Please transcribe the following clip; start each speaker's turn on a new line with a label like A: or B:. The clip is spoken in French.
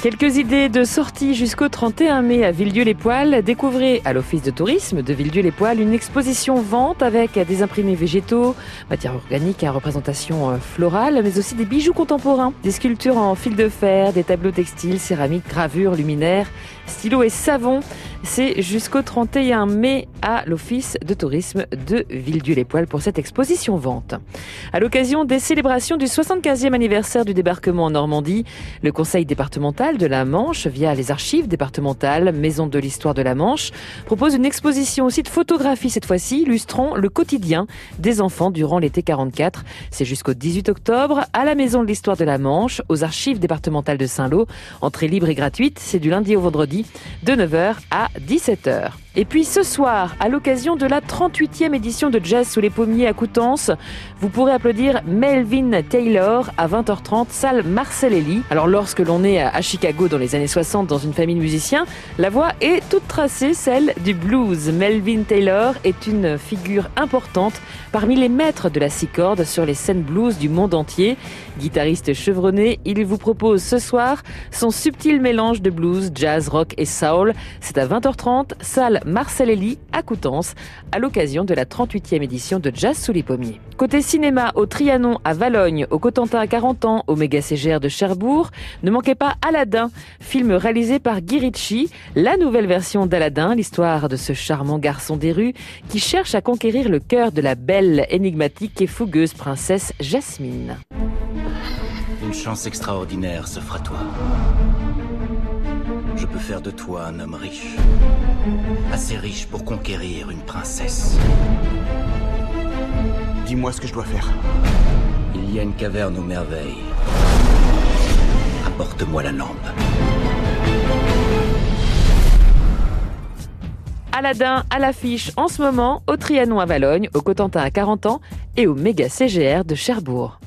A: Quelques idées de sortie jusqu'au 31 mai à Villedieu-les-Poils. Découvrez à l'Office de tourisme de Villedieu-les-Poils une exposition vente avec des imprimés végétaux, matières organiques à représentation euh, florale, mais aussi des bijoux contemporains, des sculptures en fil de fer, des tableaux textiles, céramiques, gravures, luminaires, stylos et savons. C'est jusqu'au 31 mai à l'Office de tourisme de Villedieu-les-Poils pour cette exposition vente. À l'occasion des célébrations du 75e anniversaire du débarquement en Normandie, le Conseil départemental de la Manche, via les archives départementales Maison de l'histoire de la Manche, propose une exposition aussi de photographie cette fois-ci, illustrant le quotidien des enfants durant l'été 44. C'est jusqu'au 18 octobre à la Maison de l'histoire de la Manche, aux archives départementales de Saint-Lô. Entrée libre et gratuite, c'est du lundi au vendredi de 9h à 17h. Et puis ce soir, à l'occasion de la 38e édition de Jazz sous les pommiers à Coutances, vous pourrez applaudir Melvin Taylor à 20h30, salle Marcellelli. Alors lorsque l'on est à Chicago dans les années 60 dans une famille de musiciens, la voix est toute tracée, celle du blues. Melvin Taylor est une figure importante parmi les maîtres de la six cordes sur les scènes blues du monde entier. Guitariste chevronné, il vous propose ce soir son subtil mélange de blues, jazz, rock et soul. C'est à 20h30, salle Marcellelli à Coutances, à l'occasion de la 38e édition de Jazz sous les pommiers. Côté cinéma, au Trianon à Valogne, au Cotentin à 40 ans, au Méga de Cherbourg, ne manquez pas Aladdin, film réalisé par Guy la nouvelle version d'Aladdin, l'histoire de ce charmant garçon des rues qui cherche à conquérir le cœur de la belle, énigmatique et fougueuse princesse Jasmine.
B: Une chance extraordinaire s'offre à toi. Je peux faire de toi un homme riche. Assez riche pour conquérir une princesse.
C: Dis-moi ce que je dois faire.
B: Il y a une caverne aux merveilles. Apporte-moi la lampe.
A: Aladdin à l'affiche en ce moment au Trianon à Valogne, au Cotentin à 40 ans et au méga CGR de Cherbourg.